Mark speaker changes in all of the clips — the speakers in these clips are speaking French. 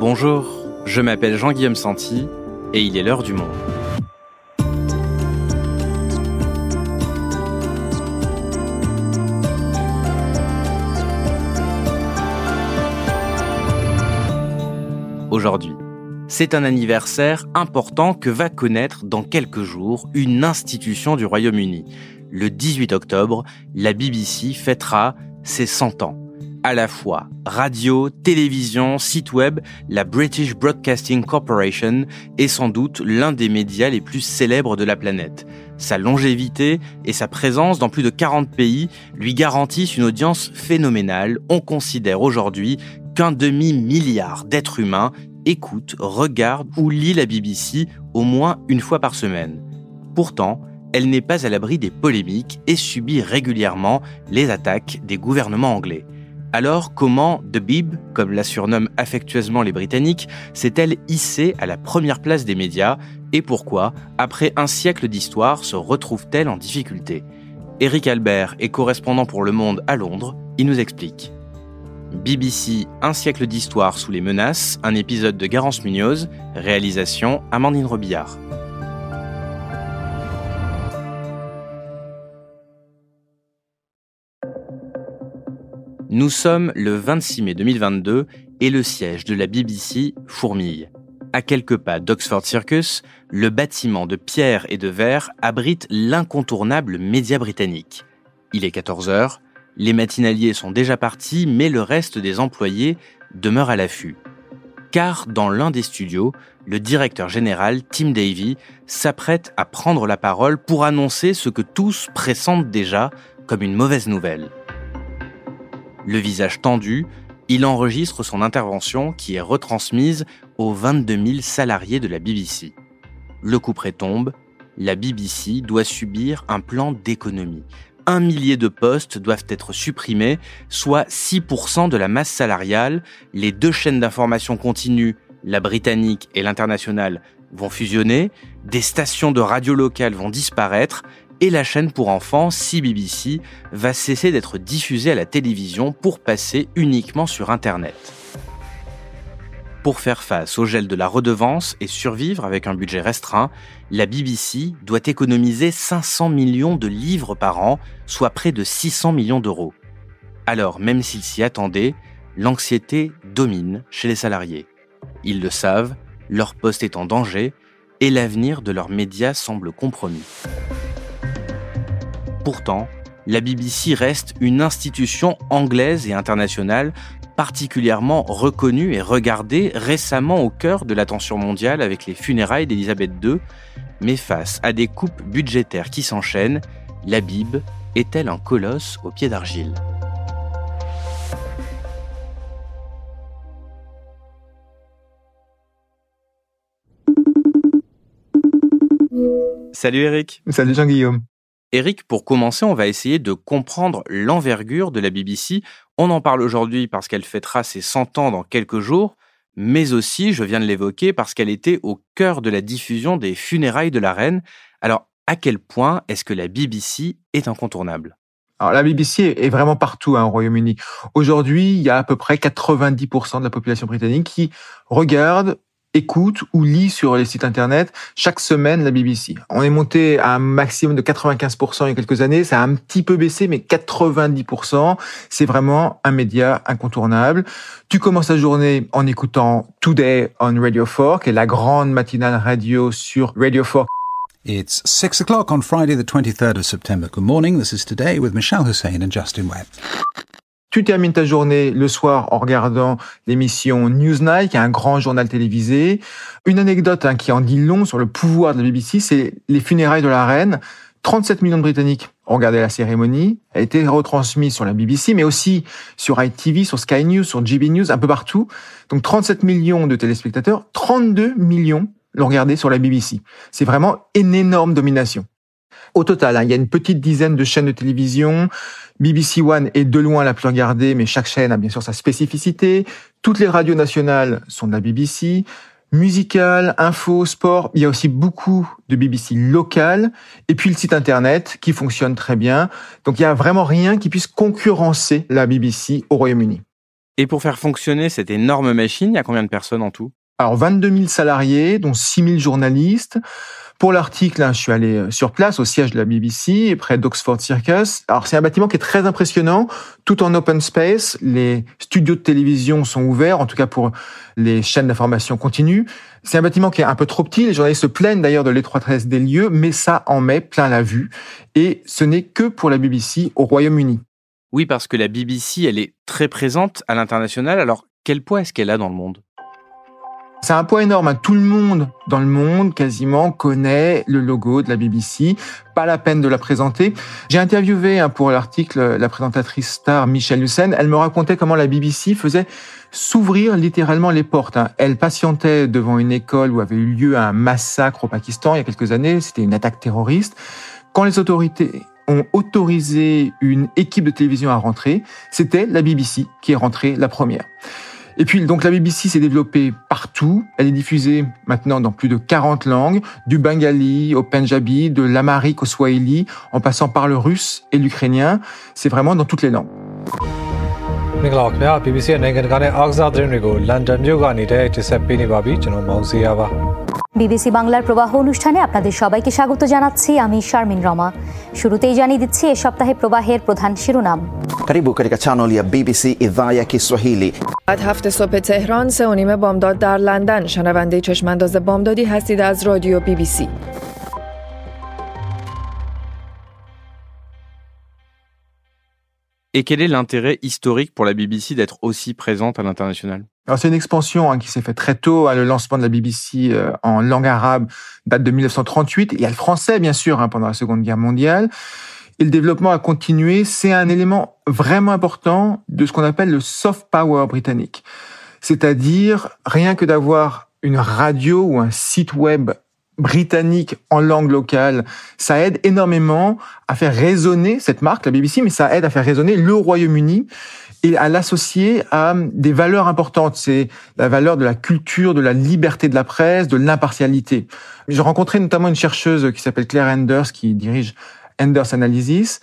Speaker 1: Bonjour, je m'appelle Jean-Guillaume Santi et il est l'heure du monde. Aujourd'hui, c'est un anniversaire important que va connaître dans quelques jours une institution du Royaume-Uni. Le 18 octobre, la BBC fêtera ses 100 ans à la fois radio, télévision, site web, la British Broadcasting Corporation est sans doute l'un des médias les plus célèbres de la planète. Sa longévité et sa présence dans plus de 40 pays lui garantissent une audience phénoménale. On considère aujourd'hui qu'un demi-milliard d'êtres humains écoutent, regardent ou lisent la BBC au moins une fois par semaine. Pourtant, elle n'est pas à l'abri des polémiques et subit régulièrement les attaques des gouvernements anglais. Alors comment The Bib, comme la surnomment affectueusement les Britanniques, s'est-elle hissée à la première place des médias et pourquoi, après un siècle d'histoire, se retrouve-t-elle en difficulté? Eric Albert est correspondant pour Le Monde à Londres, il nous explique. BBC Un siècle d'histoire sous les menaces, un épisode de Garance Munoz, réalisation Amandine Robillard. Nous sommes le 26 mai 2022 et le siège de la BBC fourmille. À quelques pas d'Oxford Circus, le bâtiment de pierre et de verre abrite l'incontournable média britannique. Il est 14 heures, les matinaliers sont déjà partis, mais le reste des employés demeure à l'affût. Car dans l'un des studios, le directeur général, Tim Davy, s'apprête à prendre la parole pour annoncer ce que tous pressentent déjà comme une mauvaise nouvelle. Le visage tendu, il enregistre son intervention qui est retransmise aux 22 000 salariés de la BBC. Le coup près tombe, la BBC doit subir un plan d'économie. Un millier de postes doivent être supprimés, soit 6% de la masse salariale. Les deux chaînes d'information continue, la britannique et l'internationale, vont fusionner, des stations de radio locales vont disparaître et la chaîne pour enfants CBBC va cesser d'être diffusée à la télévision pour passer uniquement sur Internet. Pour faire face au gel de la redevance et survivre avec un budget restreint, la BBC doit économiser 500 millions de livres par an, soit près de 600 millions d'euros. Alors, même s'ils s'y attendaient, l'anxiété domine chez les salariés. Ils le savent, leur poste est en danger et l'avenir de leurs médias semble compromis. Pourtant, la BBC reste une institution anglaise et internationale particulièrement reconnue et regardée récemment au cœur de l'attention mondiale avec les funérailles d'Elisabeth II, mais face à des coupes budgétaires qui s'enchaînent, la Bib est-elle un colosse au pied d'argile? Salut Eric.
Speaker 2: Salut Jean-Guillaume.
Speaker 1: Eric, pour commencer, on va essayer de comprendre l'envergure de la BBC. On en parle aujourd'hui parce qu'elle fêtera ses 100 ans dans quelques jours, mais aussi, je viens de l'évoquer, parce qu'elle était au cœur de la diffusion des funérailles de la reine. Alors, à quel point est-ce que la BBC est incontournable?
Speaker 2: Alors la BBC est vraiment partout hein, au Royaume-Uni. Aujourd'hui, il y a à peu près 90% de la population britannique qui regarde écoute ou lit sur les sites internet chaque semaine la BBC. On est monté à un maximum de 95% il y a quelques années, ça a un petit peu baissé, mais 90%, c'est vraiment un média incontournable. Tu commences la journée en écoutant Today on Radio 4, qui est la grande matinale radio sur Radio 4.
Speaker 3: It's 6 o'clock on Friday, the 23rd of September. Good morning, this is Today with Michelle Hussein and Justin Webb.
Speaker 2: Tu termines ta journée le soir en regardant l'émission Newsnight, un grand journal télévisé. Une anecdote hein, qui en dit long sur le pouvoir de la BBC, c'est les funérailles de la reine. 37 millions de Britanniques ont regardé la cérémonie. Elle a été retransmise sur la BBC, mais aussi sur ITV, sur Sky News, sur GB News, un peu partout. Donc 37 millions de téléspectateurs, 32 millions l'ont regardé sur la BBC. C'est vraiment une énorme domination. Au total, hein, il y a une petite dizaine de chaînes de télévision. BBC One est de loin la plus regardée, mais chaque chaîne a bien sûr sa spécificité. Toutes les radios nationales sont de la BBC. Musical, info, sport, il y a aussi beaucoup de BBC local. Et puis le site internet qui fonctionne très bien. Donc il n'y a vraiment rien qui puisse concurrencer la BBC au Royaume-Uni.
Speaker 1: Et pour faire fonctionner cette énorme machine, il y a combien de personnes en tout?
Speaker 2: Alors 22 000 salariés, dont 6 000 journalistes. Pour l'article, hein, je suis allé euh, sur place au siège de la BBC, près d'Oxford Circus. Alors c'est un bâtiment qui est très impressionnant, tout en open space. Les studios de télévision sont ouverts, en tout cas pour les chaînes d'information continue. C'est un bâtiment qui est un peu trop petit. Les journalistes se plaignent d'ailleurs de l'étroitesse des lieux, mais ça en met plein la vue. Et ce n'est que pour la BBC au Royaume-Uni.
Speaker 1: Oui, parce que la BBC, elle est très présente à l'international. Alors, quel poids est-ce qu'elle a dans le monde?
Speaker 2: C'est un poids énorme. Hein. Tout le monde dans le monde quasiment connaît le logo de la BBC. Pas la peine de la présenter. J'ai interviewé hein, pour l'article la présentatrice star Michelle Hussein. Elle me racontait comment la BBC faisait s'ouvrir littéralement les portes. Hein. Elle patientait devant une école où avait eu lieu un massacre au Pakistan il y a quelques années. C'était une attaque terroriste. Quand les autorités ont autorisé une équipe de télévision à rentrer, c'était la BBC qui est rentrée la première. Et puis, donc, la BBC s'est développée partout. Elle est diffusée maintenant dans plus de 40 langues, du bengali au punjabi, de l'amharique au swahili, en passant par le russe et l'ukrainien. C'est vraiment dans toutes les langues.
Speaker 4: BBC বাংলার প্রবাহ অনুষ্ঠানে আপনাদের সবাইকে স্বাগত জানাচ্ছি আমি শারমিন রমা শুরুতেই জানিয়ে দিচ্ছি এ সপ্তাহে প্রবাহের প্রধান শিরোনাম
Speaker 5: Karibu katika chaneli ya BBC idhaa ya Kiswahili.
Speaker 6: بعد هفت صبح تهران سه و نیم بامداد در لندن شنونده چشمانداز بامدادی هستید از رادیو بی بی سی
Speaker 1: Et quel est l'intérêt historique pour la BBC d'être aussi présente à l'international?
Speaker 2: Alors c'est une expansion hein, qui s'est faite très tôt. Hein, le lancement de la BBC euh, en langue arabe date de 1938. Il y a le français bien sûr hein, pendant la Seconde Guerre mondiale. Et le développement a continué. C'est un élément vraiment important de ce qu'on appelle le soft power britannique. C'est-à-dire rien que d'avoir une radio ou un site web britannique en langue locale, ça aide énormément à faire résonner cette marque, la BBC, mais ça aide à faire résonner le Royaume-Uni et à l'associer à des valeurs importantes. C'est la valeur de la culture, de la liberté de la presse, de l'impartialité. J'ai rencontré notamment une chercheuse qui s'appelle Claire Enders, qui dirige Enders Analysis,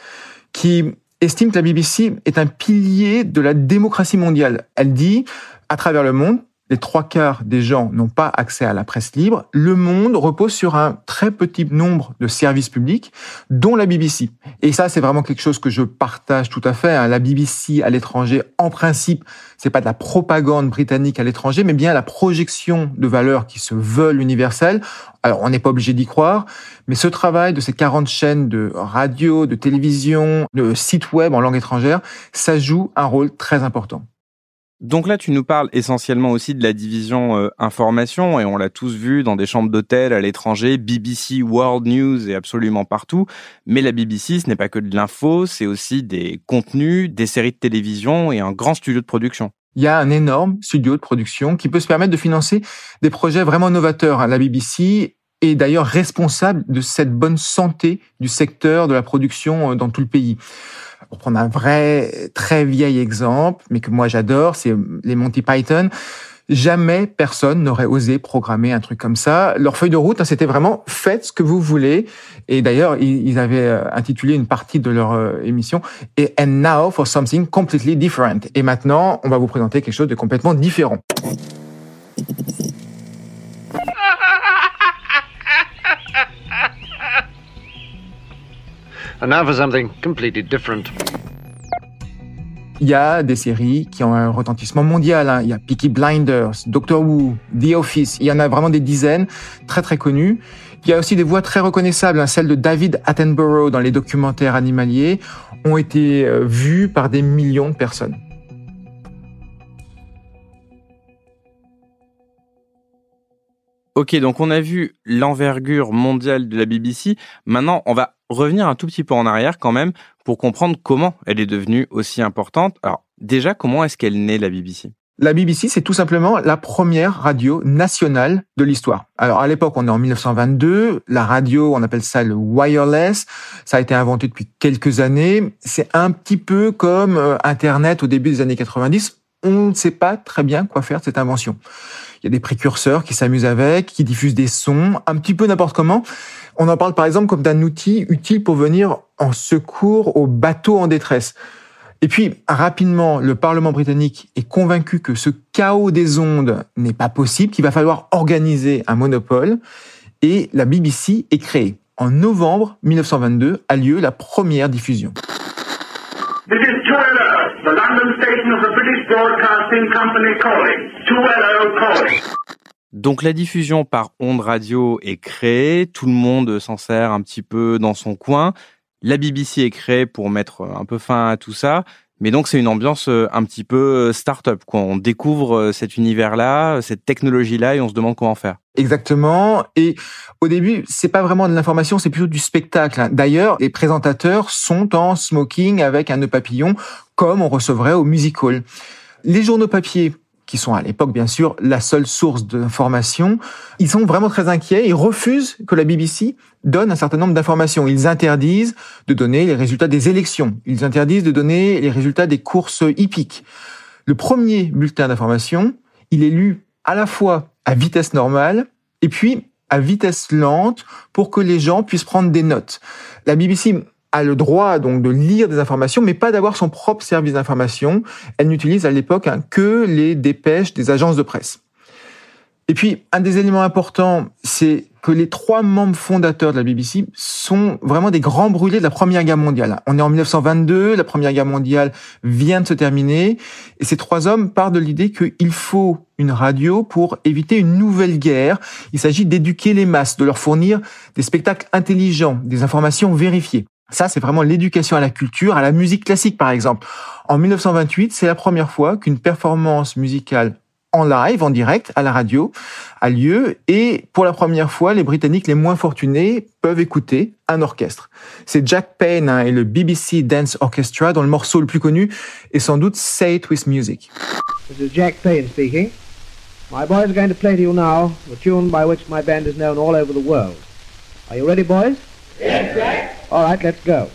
Speaker 2: qui estime que la BBC est un pilier de la démocratie mondiale. Elle dit, à travers le monde, les trois quarts des gens n'ont pas accès à la presse libre, le monde repose sur un très petit nombre de services publics, dont la BBC. Et ça, c'est vraiment quelque chose que je partage tout à fait. Hein. La BBC à l'étranger, en principe, c'est pas de la propagande britannique à l'étranger, mais bien la projection de valeurs qui se veulent universelles. Alors, on n'est pas obligé d'y croire, mais ce travail de ces 40 chaînes de radio, de télévision, de sites web en langue étrangère, ça joue un rôle très important.
Speaker 1: Donc là, tu nous parles essentiellement aussi de la division euh, information, et on l'a tous vu dans des chambres d'hôtel à l'étranger, BBC World News et absolument partout. Mais la BBC, ce n'est pas que de l'info, c'est aussi des contenus, des séries de télévision et un grand studio de production.
Speaker 2: Il y a un énorme studio de production qui peut se permettre de financer des projets vraiment novateurs. La BBC est d'ailleurs responsable de cette bonne santé du secteur de la production euh, dans tout le pays. Pour prendre un vrai, très vieil exemple, mais que moi j'adore, c'est les Monty Python. Jamais personne n'aurait osé programmer un truc comme ça. Leur feuille de route, hein, c'était vraiment faites ce que vous voulez. Et d'ailleurs, ils avaient euh, intitulé une partie de leur euh, émission et And now for something completely different. Et maintenant, on va vous présenter quelque chose de complètement différent.
Speaker 7: And now for something completely different.
Speaker 2: Il y a des séries qui ont un retentissement mondial. Hein. Il y a Peaky Blinders, Doctor Who, The Office. Il y en a vraiment des dizaines, très très connues. Il y a aussi des voix très reconnaissables. Hein. Celles de David Attenborough dans les documentaires animaliers ont été euh, vues par des millions de personnes.
Speaker 1: Ok, donc on a vu l'envergure mondiale de la BBC. Maintenant, on va revenir un tout petit peu en arrière quand même pour comprendre comment elle est devenue aussi importante. Alors déjà, comment est-ce qu'elle naît la BBC
Speaker 2: la BBC, c'est tout simplement la première radio nationale de l'histoire. Alors à l'époque, on est en 1922, la radio, on appelle ça le wireless, ça a été inventé depuis quelques années, c'est un petit peu comme euh, Internet au début des années 90, on ne sait pas très bien quoi faire de cette invention. Il y a des précurseurs qui s'amusent avec, qui diffusent des sons, un petit peu n'importe comment. On en parle par exemple comme d'un outil utile pour venir en secours aux bateaux en détresse. Et puis, rapidement, le Parlement britannique est convaincu que ce chaos des ondes n'est pas possible, qu'il va falloir organiser un monopole, et la BBC est créée. En novembre 1922 a lieu la première diffusion.
Speaker 8: This is 2LO, the London station of the British Broadcasting Company calling. 2LO calling.
Speaker 1: Donc la diffusion par ondes radio est créée, tout le monde s'en sert un petit peu dans son coin. La BBC est créée pour mettre un peu fin à tout ça. Mais donc c'est une ambiance euh, un petit peu euh, start-up. Quoi. On découvre euh, cet univers-là, cette technologie-là, et on se demande comment faire.
Speaker 2: Exactement. Et au début, c'est pas vraiment de l'information, c'est plutôt du spectacle. hein. D'ailleurs, les présentateurs sont en smoking avec un nœud papillon, comme on recevrait au music hall. Les journaux papier qui sont à l'époque bien sûr la seule source d'information, ils sont vraiment très inquiets, ils refusent que la BBC donne un certain nombre d'informations. Ils interdisent de donner les résultats des élections, ils interdisent de donner les résultats des courses hippiques. Le premier bulletin d'information, il est lu à la fois à vitesse normale et puis à vitesse lente pour que les gens puissent prendre des notes. La BBC a le droit donc de lire des informations, mais pas d'avoir son propre service d'information. Elle n'utilise à l'époque hein, que les dépêches des agences de presse. Et puis, un des éléments importants, c'est que les trois membres fondateurs de la BBC sont vraiment des grands brûlés de la Première Guerre mondiale. On est en 1922, la Première Guerre mondiale vient de se terminer, et ces trois hommes partent de l'idée qu'il faut une radio pour éviter une nouvelle guerre. Il s'agit d'éduquer les masses, de leur fournir des spectacles intelligents, des informations vérifiées. Ça, c'est vraiment l'éducation à la culture, à la musique classique, par exemple. En 1928, c'est la première fois qu'une performance musicale en live, en direct, à la radio, a lieu. Et pour la première fois, les Britanniques les moins fortunés peuvent écouter un orchestre. C'est Jack Payne hein, et le BBC Dance Orchestra dont le morceau le plus connu est sans doute Say It With Music.
Speaker 9: This is Jack Payne speaking. My boys are going to play to you now the tune by which my band is known all over the world. Are you ready, boys? All right, let's go.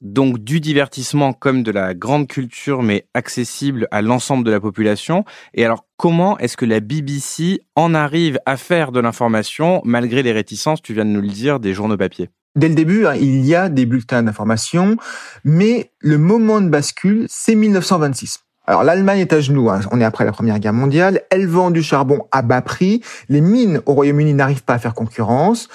Speaker 1: Donc du divertissement comme de la grande culture, mais accessible à l'ensemble de la population. Et alors, comment est-ce que la BBC en arrive à faire de l'information malgré les réticences, tu viens de nous le dire, des journaux papier?
Speaker 2: Dès le début, hein, il y a des bulletins d'information, mais le moment de bascule, c'est 1926. Alors l'Allemagne est à genoux, hein. on est après la Première Guerre mondiale, elle vend du charbon à bas prix, les mines au Royaume-Uni n'arrivent pas à faire concurrence,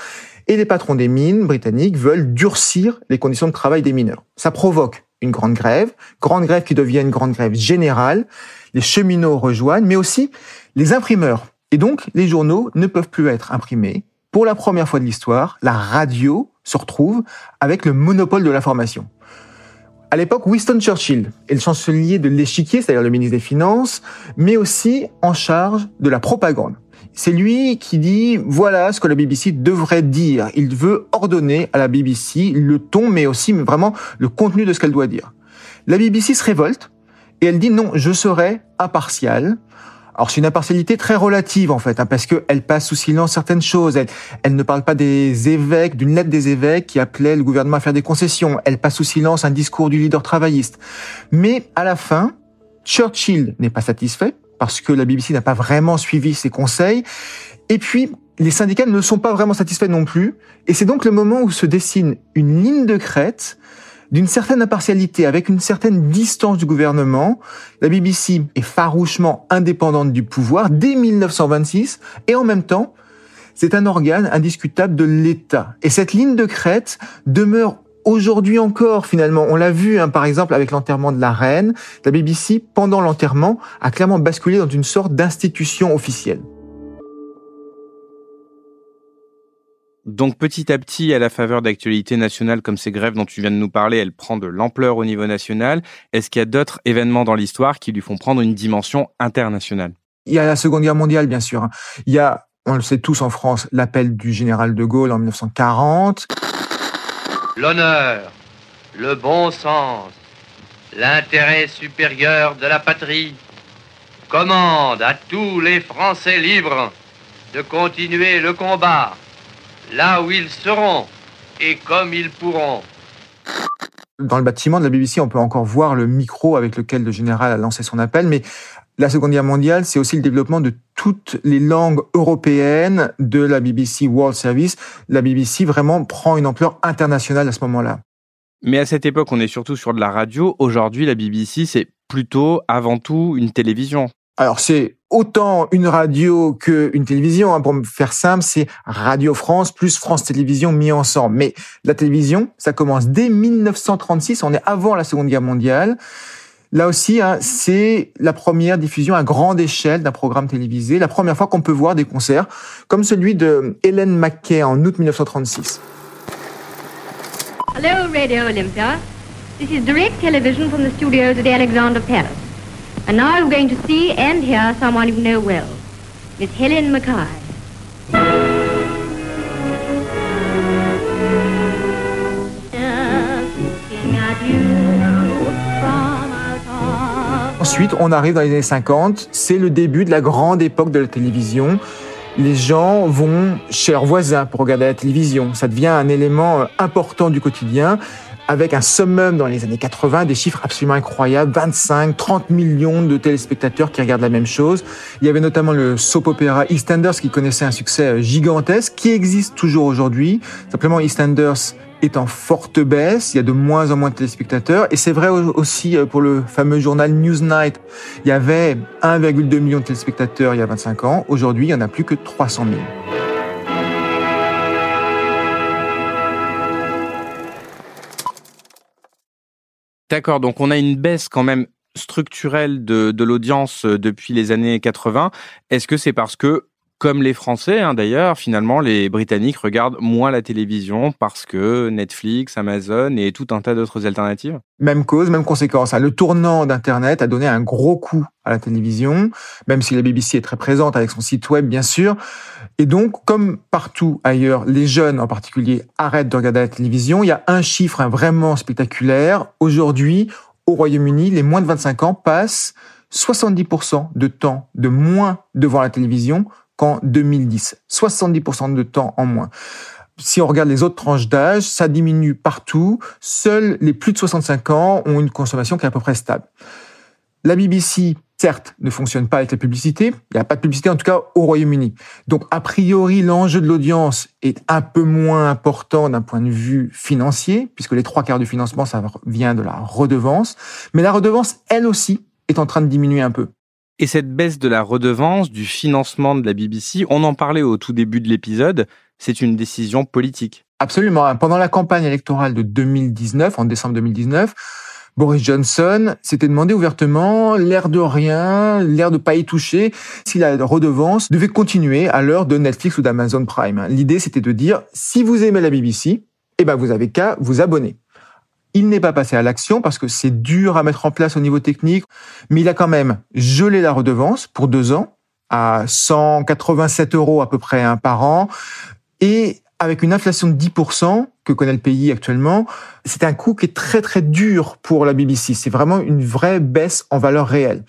Speaker 2: et les patrons des mines britanniques veulent durcir les conditions de travail des mineurs. Ça provoque une grande grève, grande grève qui devient une grande grève générale, les cheminots rejoignent, mais aussi les imprimeurs. Et donc les journaux ne peuvent plus être imprimés. Pour la première fois de l'histoire, la radio se retrouve avec le monopole de l'information. À l'époque, Winston Churchill est le chancelier de l'échiquier, c'est-à-dire le ministre des Finances, mais aussi en charge de la propagande. C'est lui qui dit voilà ce que la BBC devrait dire. Il veut ordonner à la BBC le ton, mais aussi vraiment le contenu de ce qu'elle doit dire. La BBC se révolte et elle dit non, je serai impartial. Alors c'est une impartialité très relative en fait, hein, parce qu'elle passe sous silence certaines choses. Elle, elle ne parle pas des évêques, d'une lettre des évêques qui appelait le gouvernement à faire des concessions. Elle passe sous silence un discours du leader travailliste. Mais à la fin, Churchill n'est pas satisfait parce que la BBC n'a pas vraiment suivi ses conseils. Et puis, les syndicats ne sont pas vraiment satisfaits non plus. Et c'est donc le moment où se dessine une ligne de crête d'une certaine impartialité, avec une certaine distance du gouvernement. La BBC est farouchement indépendante du pouvoir dès 1926, et en même temps, c'est un organe indiscutable de l'État. Et cette ligne de crête demeure aujourd'hui encore finalement. On l'a vu hein, par exemple avec l'enterrement de la reine. La BBC, pendant l'enterrement, a clairement basculé dans une sorte d'institution officielle.
Speaker 1: Donc petit à petit, à la faveur d'actualités nationales comme ces grèves dont tu viens de nous parler, elle prend de l'ampleur au niveau national. Est-ce qu'il y a d'autres événements dans l'histoire qui lui font prendre une dimension internationale?
Speaker 2: Il y a la Seconde Guerre mondiale, bien sûr. Il y a, on le sait tous en France, l'appel du général de Gaulle en 1940.
Speaker 10: L'honneur, le bon sens, l'intérêt supérieur de la patrie commandent à tous les Français libres de continuer le combat là où ils seront et comme ils pourront.
Speaker 2: Dans le bâtiment de la BBC, on peut encore voir le micro avec lequel le général a lancé son appel, mais la Seconde Guerre mondiale, c'est aussi le développement de toutes les langues européennes de la BBC World Service. La BBC vraiment prend une ampleur internationale à ce moment-là.
Speaker 1: Mais à cette époque, on est surtout sur de la radio. Aujourd'hui, la BBC, c'est plutôt avant tout une télévision.
Speaker 2: Alors c'est autant une radio qu'une télévision. Hein. Pour me faire simple, c'est Radio France plus France Télévisions mis ensemble. Mais la télévision, ça commence dès 1936. On est avant la Seconde Guerre mondiale. Là aussi, hein, c'est la première diffusion à grande échelle d'un programme télévisé, la première fois qu'on peut voir des concerts, comme celui de Helen McKay en août 1936.
Speaker 11: Hello, Radio Olympia. This is direct television from the studios at Alexander Palace. And now we're going to see and hear someone you know well, Miss Helen Mackay.
Speaker 2: Ensuite, on arrive dans les années 50, c'est le début de la grande époque de la télévision. Les gens vont chez leurs voisins pour regarder la télévision. Ça devient un élément euh, important du quotidien avec un summum dans les années 80, des chiffres absolument incroyables, 25, 30 millions de téléspectateurs qui regardent la même chose. Il y avait notamment le soap opéra EastEnders qui connaissait un succès euh, gigantesque, qui existe toujours aujourd'hui. Simplement, EastEnders est en forte baisse, il y a de moins en moins de téléspectateurs, et c'est vrai aussi euh, pour le fameux journal Newsnight. Il y avait 1,2 million de téléspectateurs il y a 25 ans, aujourd'hui il n'y en a plus que 300 000.
Speaker 1: D'accord, donc on a une baisse quand même structurelle de, de l'audience euh, depuis les années 80. Est-ce que c'est parce que comme les Français, hein, d'ailleurs, finalement, les Britanniques regardent moins la télévision parce que Netflix, Amazon et tout un tas d'autres alternatives.
Speaker 2: Même cause, même conséquence. Hein. Le tournant d'Internet a donné un gros coup à la télévision, même si la BBC est très présente avec son site web, bien sûr. Et donc, comme partout ailleurs, les jeunes en particulier arrêtent de regarder la télévision. Il y a un chiffre hein, vraiment spectaculaire. Aujourd'hui, au Royaume-Uni, les moins de 25 ans passent 70% de temps de moins devant la télévision qu'en 2010. 70% de temps en moins. Si on regarde les autres tranches d'âge, ça diminue partout. Seuls les plus de 65 ans ont une consommation qui est à peu près stable. La BBC, certes, ne fonctionne pas avec la publicité. Il n'y a pas de publicité, en tout cas, au Royaume-Uni. Donc, a priori, l'enjeu de l'audience est un peu moins important d'un point de vue financier, puisque les trois quarts du financement, ça vient de la redevance. Mais la redevance, elle aussi, est en train de diminuer un peu.
Speaker 1: Et cette baisse de la redevance, du financement de la BBC, on en parlait au tout début de l'épisode, c'est une décision politique.
Speaker 2: Absolument. Pendant la campagne électorale de 2019, en décembre 2019, Boris Johnson s'était demandé ouvertement, l'air de rien, l'air de pas y toucher, si la redevance devait continuer à l'heure de Netflix ou d'Amazon Prime. L'idée, c'était de dire, si vous aimez la BBC, eh ben, vous avez qu'à vous abonner. Il n'est pas passé à l'action parce que c'est dur à mettre en place au niveau technique, mais il a quand même gelé la redevance pour deux ans à 187 euros à peu près un par an. Et avec une inflation de 10% que connaît le pays actuellement, c'est un coût qui est très très dur pour la BBC. C'est vraiment une vraie baisse en valeur réelle.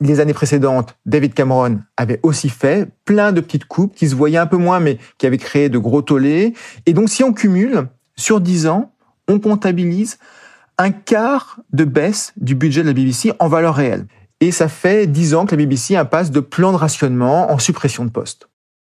Speaker 2: Les années précédentes, David Cameron avait aussi fait plein de petites coupes qui se voyaient un peu moins, mais qui avaient créé de gros tollés. Et donc, si on cumule sur 10 ans, on comptabilise un quart de baisse du budget de la BBC en valeur réelle. Et ça fait dix ans que la BBC passe de plan de rationnement en suppression de postes.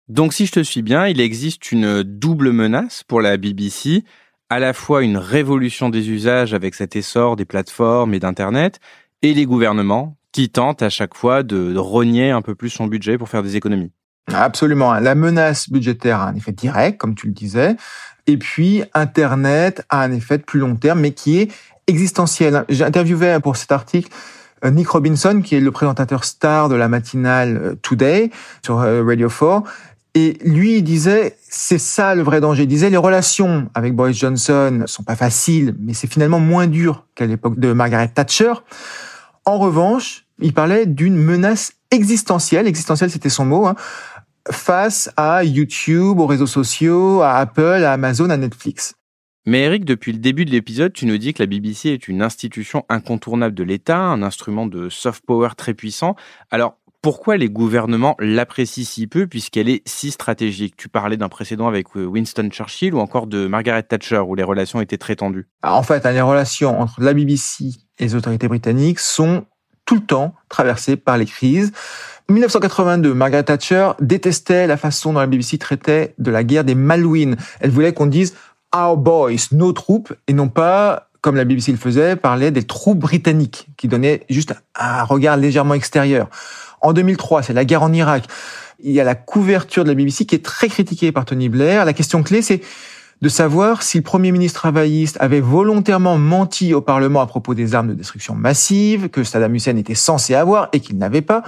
Speaker 1: Donc si je te suis bien, il existe une double menace pour la BBC, à la fois une révolution des usages avec cet essor des plateformes et d'Internet, et les gouvernements qui tentent à chaque fois de, rogner un peu plus son budget pour faire des économies.
Speaker 2: Absolument. La menace budgétaire a un effet direct, comme tu le disais. Et puis, Internet a un effet de plus long terme, mais qui est existentiel. J'ai interviewé pour cet article euh, Nick Robinson, qui est le présentateur star de la matinale euh, Today sur euh, Radio 4. Et lui, il disait, c'est ça le vrai danger. Il disait, les relations avec Boris Johnson sont pas faciles, mais c'est finalement moins dur qu'à l'époque de Margaret Thatcher. En revanche, il parlait d'une menace existentielle. Existentielle, c'était son mot. Hein face à YouTube, aux réseaux sociaux, à Apple, à Amazon, à Netflix.
Speaker 1: Mais Eric, depuis le début de l'épisode, tu nous dis que la BBC est une institution incontournable de l'État, un instrument de soft power très puissant. Alors, pourquoi les gouvernements l'apprécient si peu puisqu'elle est si stratégique? Tu parlais d'un précédent avec euh, Winston Churchill ou encore de Margaret Thatcher où les relations étaient très tendues.
Speaker 2: En fait, hein, les relations entre la BBC et les autorités britanniques sont tout le temps traversées par les crises. 1982, Margaret Thatcher détestait la façon dont la BBC traitait de la guerre des Malouines. Elle voulait qu'on dise Our boys, nos troupes, et non pas, comme la BBC le faisait, parler des troupes britanniques, qui donnaient juste un regard légèrement extérieur. En 2003, c'est la guerre en Irak. Il y a la couverture de la BBC qui est très critiquée par Tony Blair. La question clé, c'est de savoir si le Premier ministre travailliste avait volontairement menti au Parlement à propos des armes de destruction massive que Saddam Hussein était censé avoir et qu'il n'avait pas.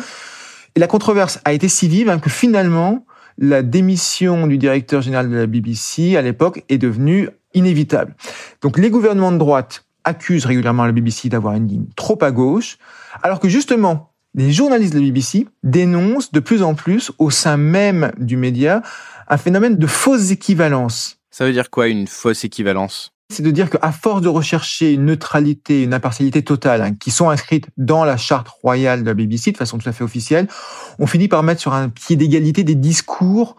Speaker 2: Et la controverse a été si vive hein, que finalement, la démission du directeur général de la BBC à l'époque est devenue inévitable. Donc les gouvernements de droite accusent régulièrement la BBC d'avoir une ligne trop à gauche, alors que justement, les journalistes de la BBC dénoncent de plus en plus au sein même du média un phénomène de fausse équivalence.
Speaker 1: Ça veut dire quoi une fausse équivalence?
Speaker 2: C'est de dire qu'à force de rechercher une neutralité, une impartialité totale, hein, qui sont inscrites dans la charte royale de la BBC de façon tout à fait officielle, on finit par mettre sur un pied d'égalité des discours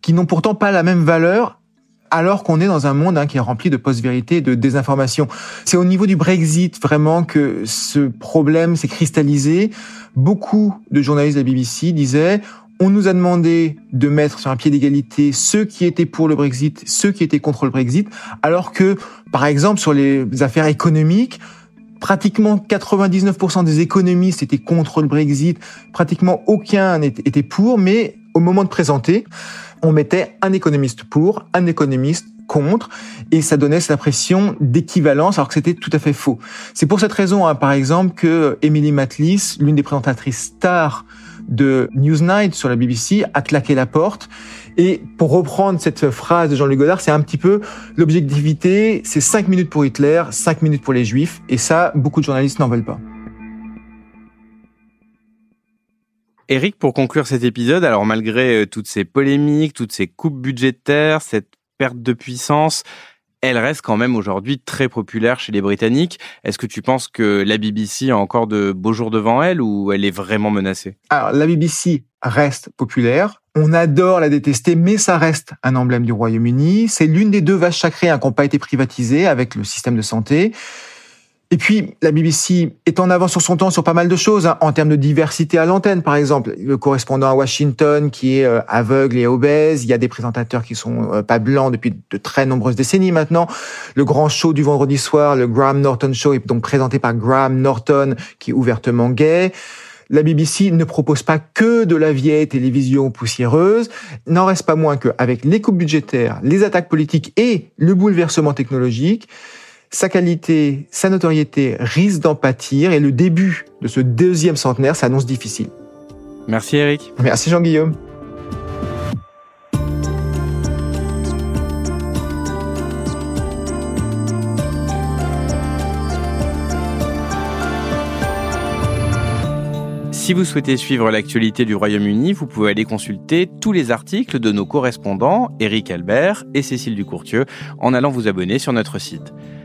Speaker 2: qui n'ont pourtant pas la même valeur alors qu'on est dans un monde hein, qui est rempli de post-vérité et de désinformation. C'est au niveau du Brexit vraiment que ce problème s'est cristallisé. Beaucoup de journalistes de la BBC disaient on nous a demandé de mettre sur un pied d'égalité ceux qui étaient pour le Brexit, ceux qui étaient contre le Brexit, alors que, par exemple, sur les affaires économiques, pratiquement 99% des économistes étaient contre le Brexit, pratiquement aucun était pour, mais au moment de présenter, on mettait un économiste pour, un économiste contre, et ça donnait cette impression d'équivalence, alors que c'était tout à fait faux. C'est pour cette raison, hein, par exemple, que Emily Matlis, l'une des présentatrices stars de Newsnight sur la BBC, a claqué la porte. Et pour reprendre cette phrase de Jean-Luc Godard, c'est un petit peu l'objectivité, c'est 5 minutes pour Hitler, 5 minutes pour les Juifs, et ça, beaucoup de journalistes n'en veulent pas.
Speaker 1: Eric, pour conclure cet épisode, alors malgré euh, toutes ces polémiques, toutes ces coupes budgétaires, cette perte de puissance, elle reste quand même aujourd'hui très populaire chez les Britanniques. Est-ce que tu penses que la BBC a encore de beaux jours devant elle ou elle est vraiment menacée?
Speaker 2: Alors la BBC reste populaire. On adore la détester, mais ça reste un emblème du Royaume-Uni. C'est l'une des deux vaches sacrées hein, qui n'ont pas été privatisées avec le système de santé. Et puis, la BBC est en avance sur son temps sur pas mal de choses, hein, en termes de diversité à l'antenne, par exemple. Le correspondant à Washington qui est euh, aveugle et obèse, il y a des présentateurs qui sont euh, pas blancs depuis de très nombreuses décennies maintenant. Le grand show du vendredi soir, le Graham Norton Show, est donc présenté par Graham Norton, qui est ouvertement gay. La BBC ne propose pas que de la vieille télévision poussiéreuse. N'en reste pas moins qu'avec les coupes budgétaires, les attaques politiques et le bouleversement technologique, sa qualité, sa notoriété risquent d'en pâtir et le début de ce deuxième centenaire s'annonce difficile.
Speaker 1: Merci Eric.
Speaker 2: Merci Jean-Guillaume.
Speaker 1: Si vous souhaitez suivre l'actualité du Royaume-Uni, vous pouvez aller consulter tous les articles de nos correspondants, Eric Albert et Cécile Ducourtieu, en allant vous abonner sur notre site.